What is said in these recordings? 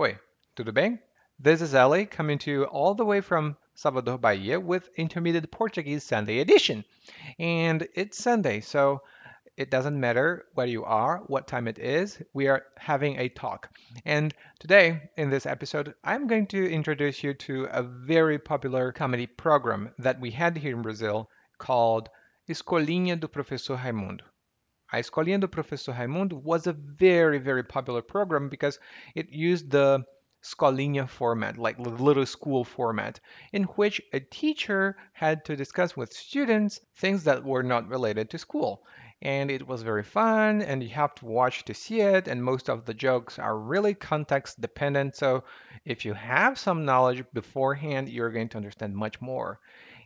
Oi, tudo bem? This is Ellie coming to you all the way from Salvador, Bahia with Intermediate Portuguese Sunday edition. And it's Sunday, so it doesn't matter where you are, what time it is, we are having a talk. And today, in this episode, I'm going to introduce you to a very popular comedy program that we had here in Brazil called Escolinha do Professor Raimundo. A Escolinha do Professor Raimundo was a very, very popular program because it used the Escolinha format, like the little school format, in which a teacher had to discuss with students things that were not related to school. And it was very fun, and you have to watch to see it, and most of the jokes are really context dependent. So if you have some knowledge beforehand, you're going to understand much more.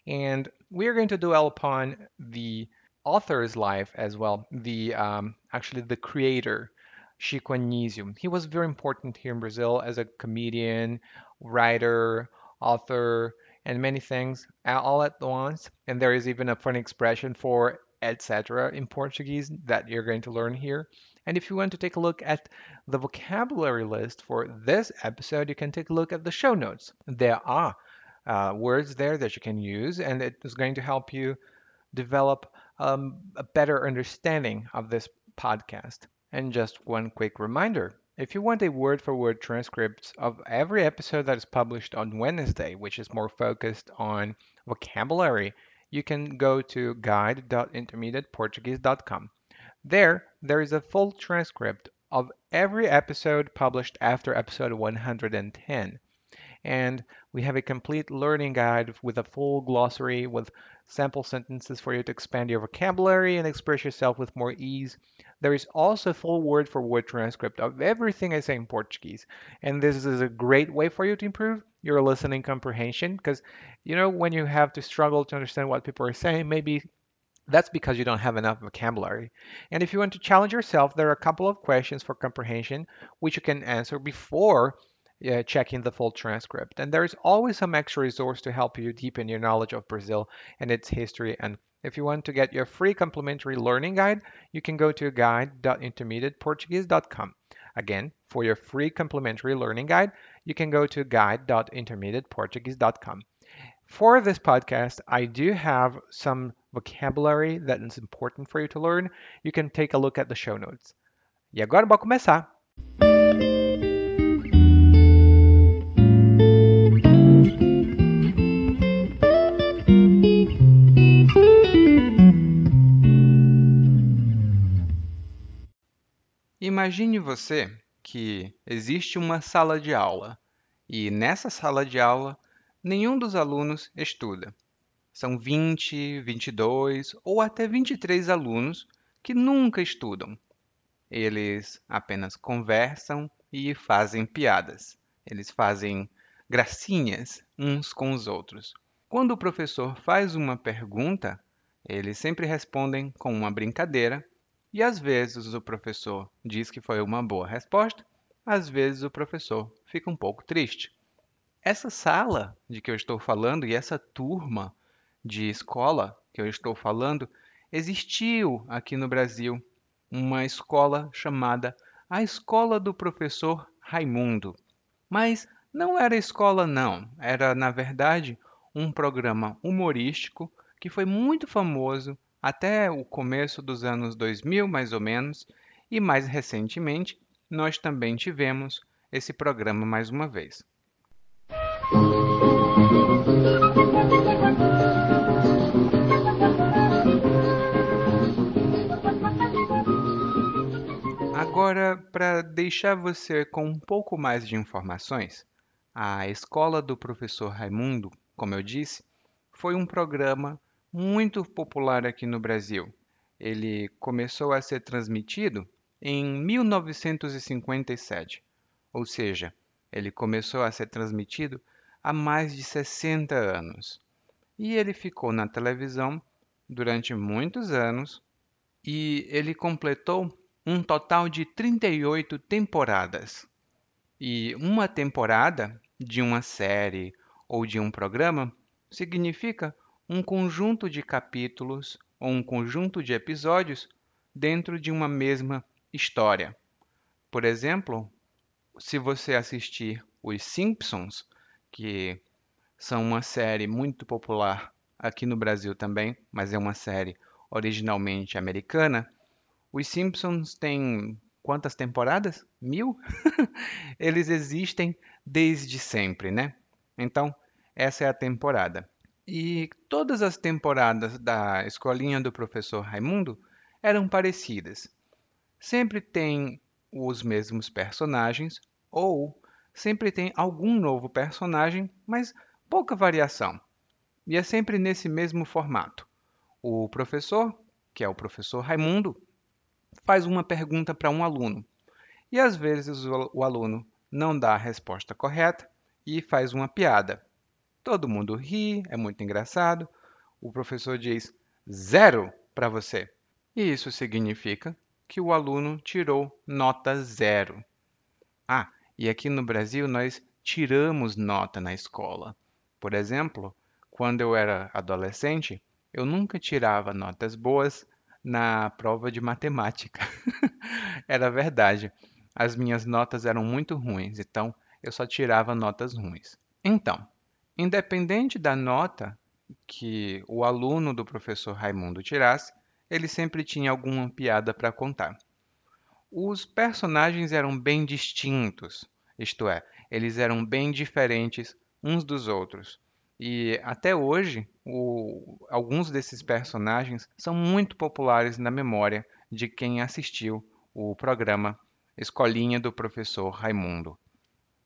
And we are going to dwell upon the author's life as well, the um, actually the creator, Chico Anísio. He was very important here in Brazil as a comedian, writer, author, and many things all at once. And there is even a funny expression for etc. in Portuguese that you're going to learn here. And if you want to take a look at the vocabulary list for this episode, you can take a look at the show notes. There are uh, words there that you can use, and it is going to help you develop um, a better understanding of this podcast. And just one quick reminder if you want a word for word transcript of every episode that is published on Wednesday, which is more focused on vocabulary, you can go to guide.intermediateportuguese.com. There, there is a full transcript of every episode published after episode 110 and we have a complete learning guide with a full glossary with sample sentences for you to expand your vocabulary and express yourself with more ease. There is also a full word for word transcript of everything I say in Portuguese. And this is a great way for you to improve your listening comprehension because, you know, when you have to struggle to understand what people are saying, maybe that's because you don't have enough vocabulary. And if you want to challenge yourself, there are a couple of questions for comprehension which you can answer before uh, checking the full transcript. And there's always some extra resource to help you deepen your knowledge of Brazil and its history. And if you want to get your free complimentary learning guide, you can go to guide.intermediateportuguese.com. Again, for your free complimentary learning guide, you can go to guide.intermediateportuguese.com. For this podcast, I do have some vocabulary that is important for you to learn. You can take a look at the show notes. E agora, vamos começar! Imagine você que existe uma sala de aula e nessa sala de aula nenhum dos alunos estuda. São 20, 22 ou até 23 alunos que nunca estudam. Eles apenas conversam e fazem piadas. Eles fazem gracinhas uns com os outros. Quando o professor faz uma pergunta, eles sempre respondem com uma brincadeira e às vezes o professor diz que foi uma boa resposta, às vezes o professor fica um pouco triste. Essa sala de que eu estou falando e essa turma de escola que eu estou falando existiu aqui no Brasil uma escola chamada a Escola do Professor Raimundo. Mas não era escola, não. Era, na verdade, um programa humorístico que foi muito famoso até o começo dos anos 2000, mais ou menos, e mais recentemente nós também tivemos esse programa mais uma vez. Agora, para deixar você com um pouco mais de informações, a Escola do Professor Raimundo, como eu disse, foi um programa muito popular aqui no Brasil. Ele começou a ser transmitido em 1957, ou seja, ele começou a ser transmitido há mais de 60 anos. E ele ficou na televisão durante muitos anos e ele completou um total de 38 temporadas. E uma temporada de uma série ou de um programa significa um conjunto de capítulos ou um conjunto de episódios dentro de uma mesma história. Por exemplo, se você assistir Os Simpsons, que são uma série muito popular aqui no Brasil também, mas é uma série originalmente americana, Os Simpsons têm quantas temporadas? Mil? Eles existem desde sempre, né? Então, essa é a temporada. E todas as temporadas da Escolinha do Professor Raimundo eram parecidas. Sempre tem os mesmos personagens ou sempre tem algum novo personagem, mas pouca variação. E é sempre nesse mesmo formato. O professor, que é o professor Raimundo, faz uma pergunta para um aluno. E às vezes o aluno não dá a resposta correta e faz uma piada. Todo mundo ri, é muito engraçado. O professor diz zero para você. E isso significa que o aluno tirou nota zero. Ah, e aqui no Brasil nós tiramos nota na escola. Por exemplo, quando eu era adolescente, eu nunca tirava notas boas na prova de matemática. era verdade. As minhas notas eram muito ruins, então eu só tirava notas ruins. Então, Independente da nota que o aluno do professor Raimundo tirasse, ele sempre tinha alguma piada para contar. Os personagens eram bem distintos, isto é, eles eram bem diferentes uns dos outros. E até hoje, o, alguns desses personagens são muito populares na memória de quem assistiu o programa Escolinha do Professor Raimundo.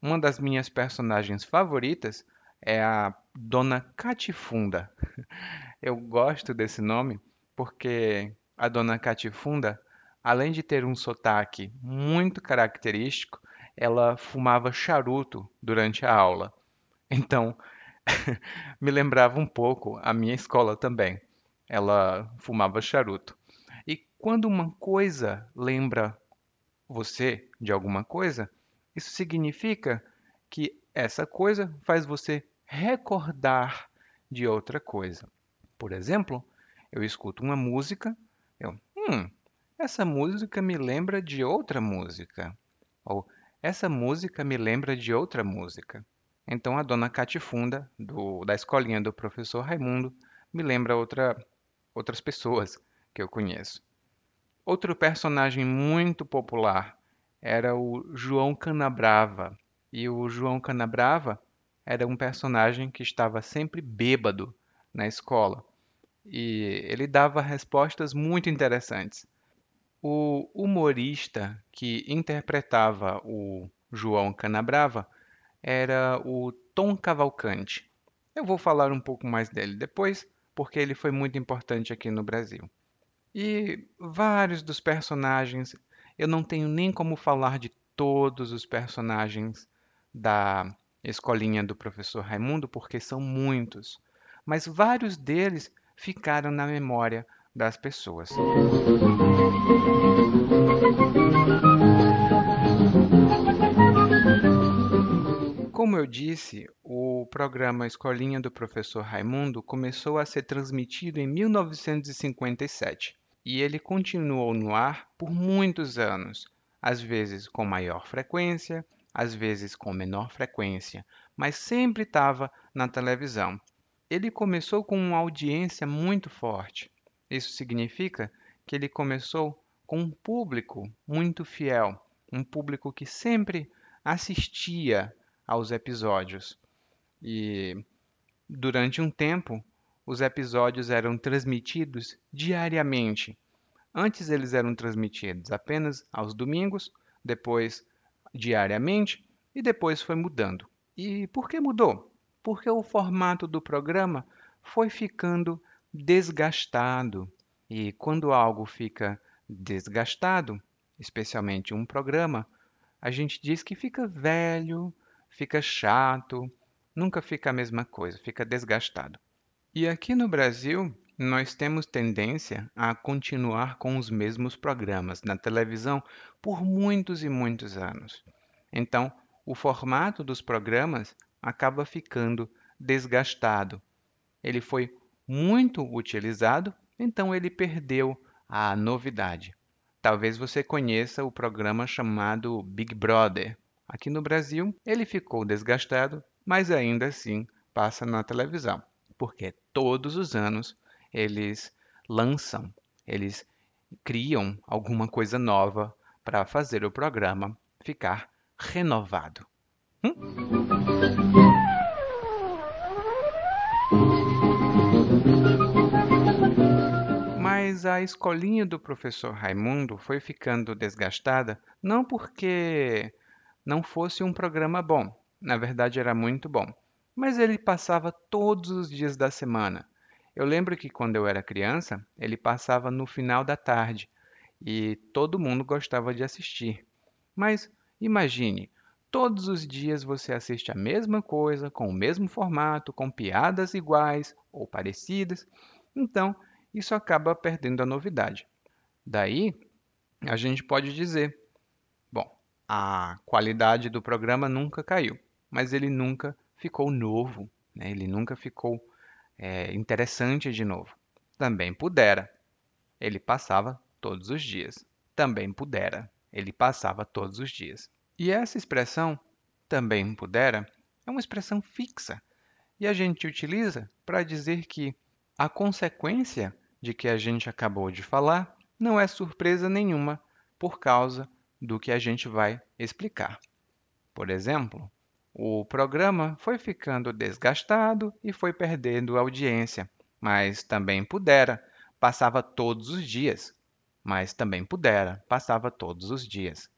Uma das minhas personagens favoritas é a Dona Catifunda. Eu gosto desse nome porque a Dona Catifunda, além de ter um sotaque muito característico, ela fumava charuto durante a aula. Então, me lembrava um pouco a minha escola também. Ela fumava charuto. E quando uma coisa lembra você de alguma coisa, isso significa que essa coisa faz você recordar de outra coisa. Por exemplo, eu escuto uma música, eu, hum, essa música me lembra de outra música. Ou essa música me lembra de outra música. Então a dona Catifunda, do, da escolinha do professor Raimundo, me lembra outra, outras pessoas que eu conheço. Outro personagem muito popular era o João Canabrava, e o João Canabrava era um personagem que estava sempre bêbado na escola e ele dava respostas muito interessantes. O humorista que interpretava o João Canabrava era o Tom Cavalcante. Eu vou falar um pouco mais dele depois, porque ele foi muito importante aqui no Brasil. E vários dos personagens, eu não tenho nem como falar de todos os personagens da escolinha do professor Raimundo, porque são muitos, mas vários deles ficaram na memória das pessoas. Como eu disse, o programa Escolinha do Professor Raimundo começou a ser transmitido em 1957 e ele continuou no ar por muitos anos, às vezes com maior frequência, às vezes com menor frequência, mas sempre estava na televisão. Ele começou com uma audiência muito forte. Isso significa que ele começou com um público muito fiel, um público que sempre assistia aos episódios. E durante um tempo, os episódios eram transmitidos diariamente. Antes eles eram transmitidos apenas aos domingos, depois diariamente e depois foi mudando. E por que mudou? Porque o formato do programa foi ficando desgastado. E quando algo fica desgastado, especialmente um programa, a gente diz que fica velho, fica chato, nunca fica a mesma coisa, fica desgastado. E aqui no Brasil, nós temos tendência a continuar com os mesmos programas na televisão por muitos e muitos anos. Então, o formato dos programas acaba ficando desgastado. Ele foi muito utilizado, então ele perdeu a novidade. Talvez você conheça o programa chamado Big Brother, Aqui no Brasil, ele ficou desgastado, mas ainda assim passa na televisão, porque todos os anos eles lançam, eles criam alguma coisa nova para fazer o programa ficar renovado. Hum? Mas a escolinha do professor Raimundo foi ficando desgastada não porque não fosse um programa bom, na verdade era muito bom, mas ele passava todos os dias da semana. Eu lembro que quando eu era criança, ele passava no final da tarde e todo mundo gostava de assistir. Mas imagine, todos os dias você assiste a mesma coisa, com o mesmo formato, com piadas iguais ou parecidas. Então, isso acaba perdendo a novidade. Daí, a gente pode dizer: bom, a qualidade do programa nunca caiu, mas ele nunca ficou novo, né? ele nunca ficou é, interessante de novo. Também pudera, ele passava todos os dias. Também pudera, ele passava todos os dias. E essa expressão, também pudera, é uma expressão fixa e a gente utiliza para dizer que a consequência de que a gente acabou de falar não é surpresa nenhuma por causa do que a gente vai explicar. Por exemplo, o programa foi ficando desgastado e foi perdendo audiência, mas também pudera, passava todos os dias. Mas também pudera, passava todos os dias.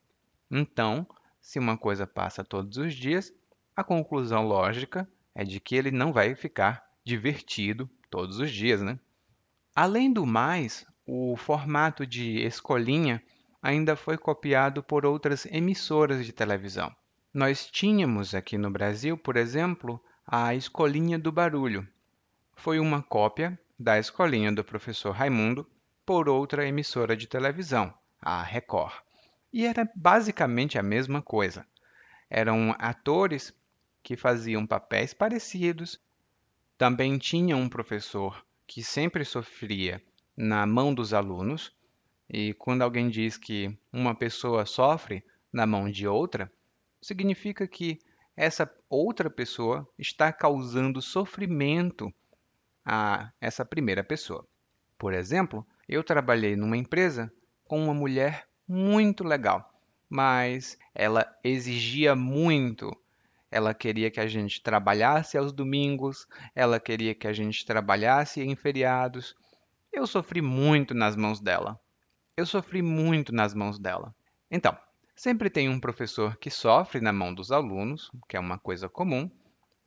Então, se uma coisa passa todos os dias, a conclusão lógica é de que ele não vai ficar divertido todos os dias, né? Além do mais, o formato de escolinha ainda foi copiado por outras emissoras de televisão. Nós tínhamos aqui no Brasil, por exemplo, a Escolinha do Barulho. Foi uma cópia da Escolinha do Professor Raimundo por outra emissora de televisão, a Record. E era basicamente a mesma coisa. Eram atores que faziam papéis parecidos. Também tinha um professor que sempre sofria na mão dos alunos. E quando alguém diz que uma pessoa sofre na mão de outra, significa que essa outra pessoa está causando sofrimento a essa primeira pessoa. Por exemplo, eu trabalhei numa empresa com uma mulher muito legal, mas ela exigia muito ela queria que a gente trabalhasse aos domingos, ela queria que a gente trabalhasse em feriados. Eu sofri muito nas mãos dela. Eu sofri muito nas mãos dela. Então, sempre tem um professor que sofre na mão dos alunos, que é uma coisa comum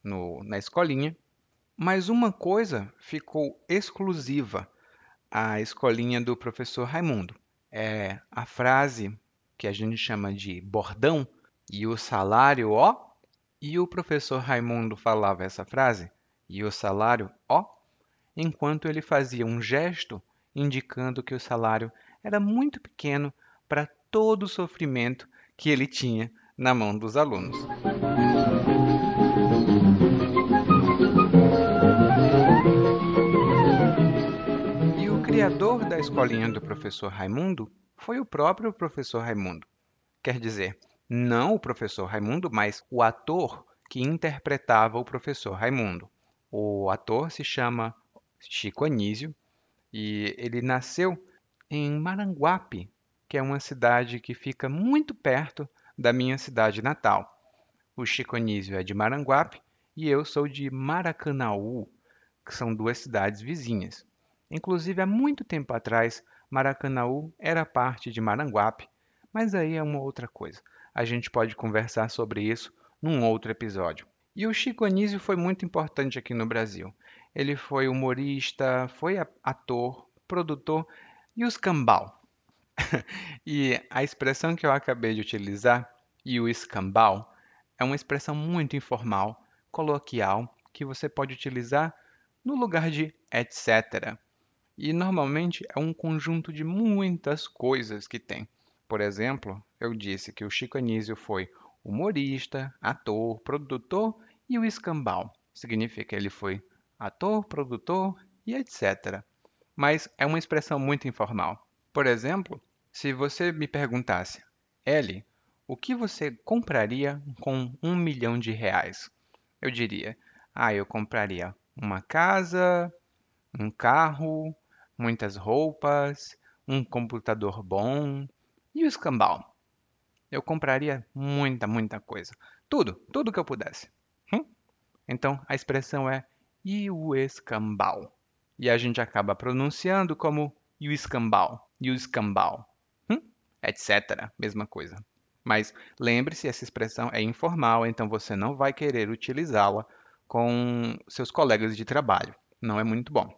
no, na escolinha, mas uma coisa ficou exclusiva à escolinha do professor Raimundo. É a frase que a gente chama de bordão e o salário, ó, e o professor Raimundo falava essa frase, e o salário, ó, enquanto ele fazia um gesto indicando que o salário era muito pequeno para todo o sofrimento que ele tinha na mão dos alunos. E o criador da escolinha do professor Raimundo foi o próprio professor Raimundo. Quer dizer, não o professor Raimundo, mas o ator que interpretava o professor Raimundo. O ator se chama Chico Anísio e ele nasceu em Maranguape, que é uma cidade que fica muito perto da minha cidade natal. O Chico Anísio é de Maranguape e eu sou de Maracanaú, que são duas cidades vizinhas. Inclusive, há muito tempo atrás, Maracanaú era parte de Maranguape, mas aí é uma outra coisa a gente pode conversar sobre isso num outro episódio. E o Chico Anísio foi muito importante aqui no Brasil. Ele foi humorista, foi ator, produtor e o escambau. e a expressão que eu acabei de utilizar, e o escambau, é uma expressão muito informal, coloquial, que você pode utilizar no lugar de etc. E normalmente é um conjunto de muitas coisas que tem. Por exemplo, eu disse que o Chico Anísio foi humorista, ator, produtor e o escambau. Significa que ele foi ator, produtor e etc. Mas é uma expressão muito informal. Por exemplo, se você me perguntasse, Ellie, o que você compraria com um milhão de reais? Eu diria, ah, eu compraria uma casa, um carro, muitas roupas, um computador bom e o escambau. Eu compraria muita, muita coisa. Tudo, tudo que eu pudesse. Hum? Então a expressão é e o escambau. E a gente acaba pronunciando como e o escambau, e o escambau? Etc. Mesma coisa. Mas lembre-se, essa expressão é informal, então você não vai querer utilizá-la com seus colegas de trabalho. Não é muito bom.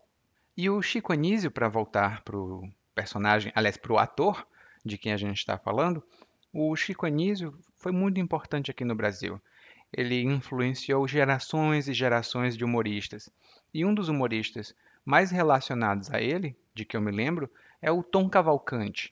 E o Chico Anísio, para voltar para o personagem, aliás, para o ator de quem a gente está falando, o Chico Anísio foi muito importante aqui no Brasil. Ele influenciou gerações e gerações de humoristas. E um dos humoristas mais relacionados a ele, de que eu me lembro, é o Tom Cavalcante,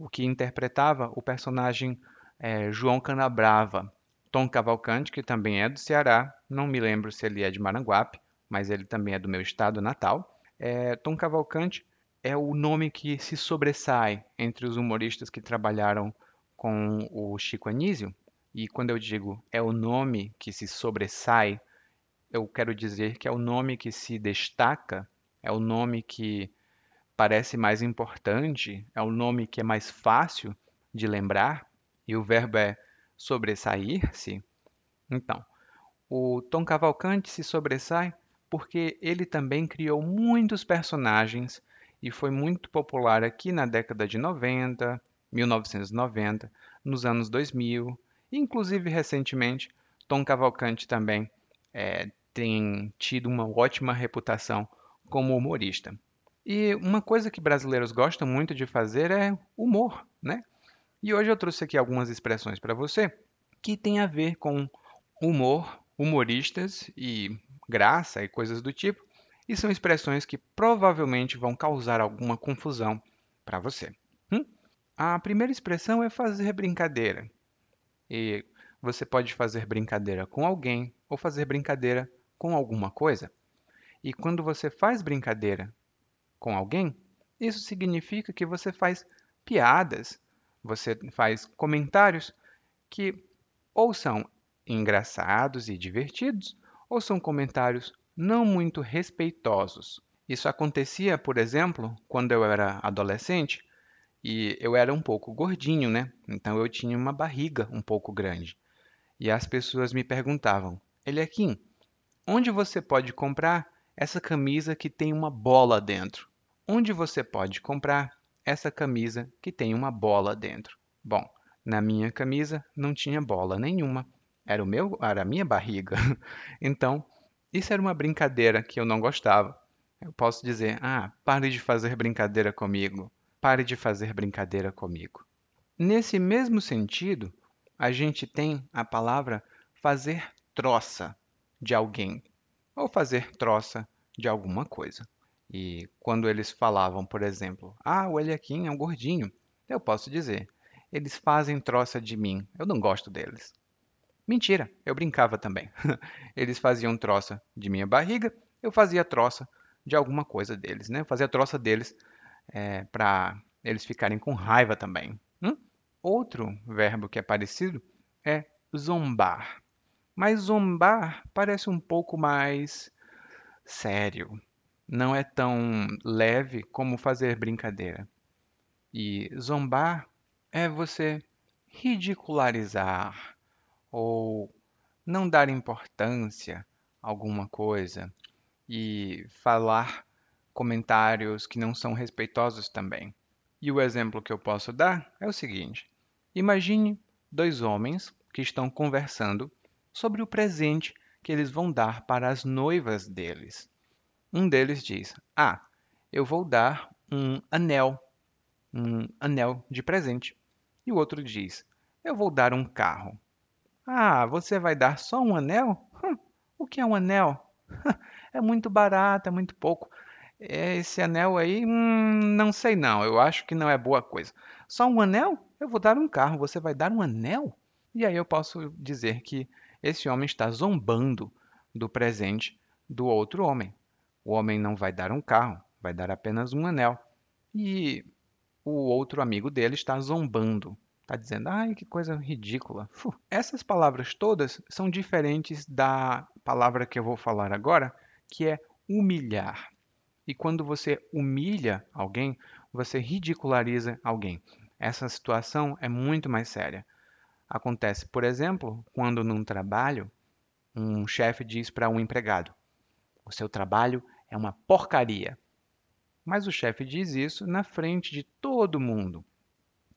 o que interpretava o personagem é, João Canabrava. Tom Cavalcante, que também é do Ceará, não me lembro se ele é de Maranguape, mas ele também é do meu estado natal. É, Tom Cavalcante é o nome que se sobressai entre os humoristas que trabalharam com o Chico Anísio. E quando eu digo é o nome que se sobressai, eu quero dizer que é o nome que se destaca, é o nome que parece mais importante, é o nome que é mais fácil de lembrar, e o verbo é sobressair-se, então, o Tom Cavalcante se sobressai porque ele também criou muitos personagens e foi muito popular aqui na década de 90, 1990, nos anos 2000, e inclusive recentemente, Tom Cavalcante também é, tem tido uma ótima reputação como humorista. E uma coisa que brasileiros gostam muito de fazer é humor, né? E hoje eu trouxe aqui algumas expressões para você que têm a ver com humor, humoristas e graça e coisas do tipo, e são expressões que provavelmente vão causar alguma confusão para você. Hum? A primeira expressão é fazer brincadeira. E você pode fazer brincadeira com alguém ou fazer brincadeira com alguma coisa. E quando você faz brincadeira com alguém, isso significa que você faz piadas você faz comentários que ou são engraçados e divertidos, ou são comentários não muito respeitosos. Isso acontecia, por exemplo, quando eu era adolescente e eu era um pouco gordinho, né? Então eu tinha uma barriga um pouco grande. E as pessoas me perguntavam: Eliakim, onde você pode comprar essa camisa que tem uma bola dentro? Onde você pode comprar essa camisa que tem uma bola dentro. Bom, na minha camisa não tinha bola nenhuma. Era o meu, era a minha barriga. Então, isso era uma brincadeira que eu não gostava. Eu posso dizer: "Ah, pare de fazer brincadeira comigo. Pare de fazer brincadeira comigo." Nesse mesmo sentido, a gente tem a palavra fazer troça de alguém ou fazer troça de alguma coisa. E quando eles falavam, por exemplo, ah, o Eliakim é um gordinho, eu posso dizer, eles fazem troça de mim, eu não gosto deles. Mentira, eu brincava também. eles faziam troça de minha barriga, eu fazia troça de alguma coisa deles, né? Eu fazia troça deles é, para eles ficarem com raiva também. Hum? Outro verbo que é parecido é zombar. Mas zombar parece um pouco mais sério não é tão leve como fazer brincadeira. E zombar é você ridicularizar ou não dar importância a alguma coisa e falar comentários que não são respeitosos também. E o exemplo que eu posso dar é o seguinte: imagine dois homens que estão conversando sobre o presente que eles vão dar para as noivas deles. Um deles diz: Ah, eu vou dar um anel, um anel de presente. E o outro diz: Eu vou dar um carro. Ah, você vai dar só um anel? Hum, o que é um anel? é muito barato, é muito pouco. Esse anel aí, hum, não sei não, eu acho que não é boa coisa. Só um anel? Eu vou dar um carro, você vai dar um anel? E aí eu posso dizer que esse homem está zombando do presente do outro homem. O homem não vai dar um carro, vai dar apenas um anel. E o outro amigo dele está zombando Está dizendo, ai, que coisa ridícula. Essas palavras todas são diferentes da palavra que eu vou falar agora, que é humilhar. E quando você humilha alguém, você ridiculariza alguém. Essa situação é muito mais séria. Acontece, por exemplo, quando num trabalho um chefe diz para um empregado: O seu trabalho é uma porcaria. Mas o chefe diz isso na frente de todo mundo.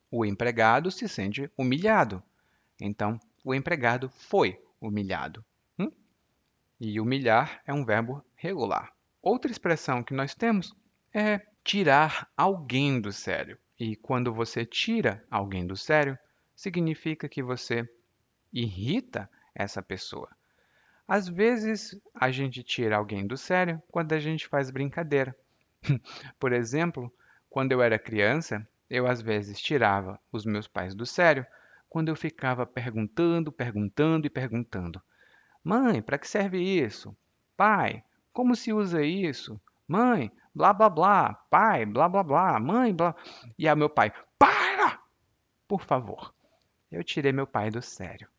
O empregado se sente humilhado. Então, o empregado foi humilhado. Hum? E humilhar é um verbo regular. Outra expressão que nós temos é tirar alguém do sério. E quando você tira alguém do sério, significa que você irrita essa pessoa. Às vezes, a gente tira alguém do sério quando a gente faz brincadeira. Por exemplo, quando eu era criança, eu às vezes tirava os meus pais do sério quando eu ficava perguntando, perguntando e perguntando. Mãe, para que serve isso? Pai, como se usa isso? Mãe, blá blá blá. Pai, blá blá blá. Mãe, blá. E aí meu pai, para! Por favor. Eu tirei meu pai do sério.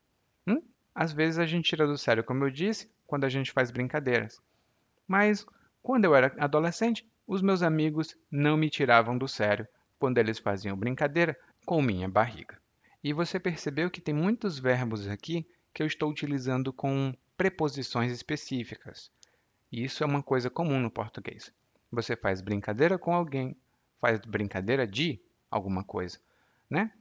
Às vezes a gente tira do sério, como eu disse, quando a gente faz brincadeiras. Mas quando eu era adolescente, os meus amigos não me tiravam do sério quando eles faziam brincadeira com minha barriga. E você percebeu que tem muitos verbos aqui que eu estou utilizando com preposições específicas. E isso é uma coisa comum no português. Você faz brincadeira com alguém, faz brincadeira de alguma coisa, né?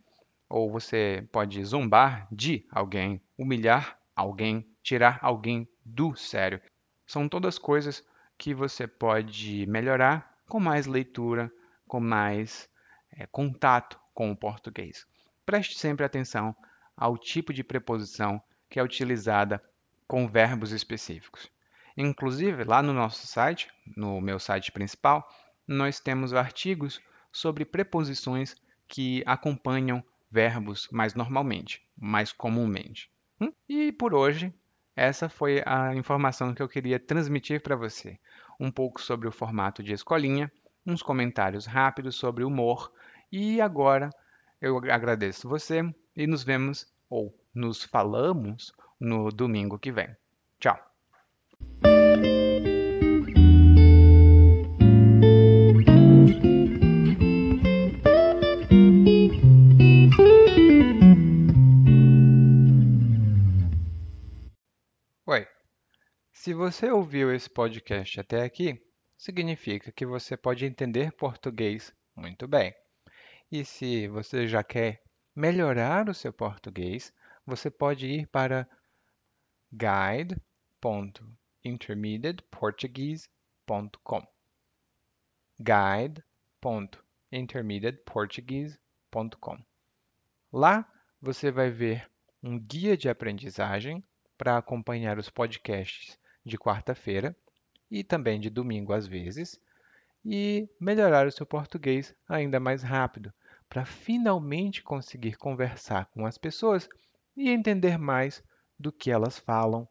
Ou você pode zombar de alguém, humilhar alguém, tirar alguém do sério. São todas coisas que você pode melhorar com mais leitura, com mais é, contato com o português. Preste sempre atenção ao tipo de preposição que é utilizada com verbos específicos. Inclusive, lá no nosso site, no meu site principal, nós temos artigos sobre preposições que acompanham verbos mais normalmente, mais comumente. Hum? E por hoje, essa foi a informação que eu queria transmitir para você. Um pouco sobre o formato de escolinha, uns comentários rápidos sobre humor e agora eu agradeço você e nos vemos ou nos falamos no domingo que vem. Tchau! Se você ouviu esse podcast até aqui, significa que você pode entender português muito bem. E se você já quer melhorar o seu português, você pode ir para guide.intermediateportuguese.com guide.intermediateportuguese.com Lá você vai ver um guia de aprendizagem para acompanhar os podcasts de quarta-feira e também de domingo às vezes, e melhorar o seu português ainda mais rápido, para finalmente conseguir conversar com as pessoas e entender mais do que elas falam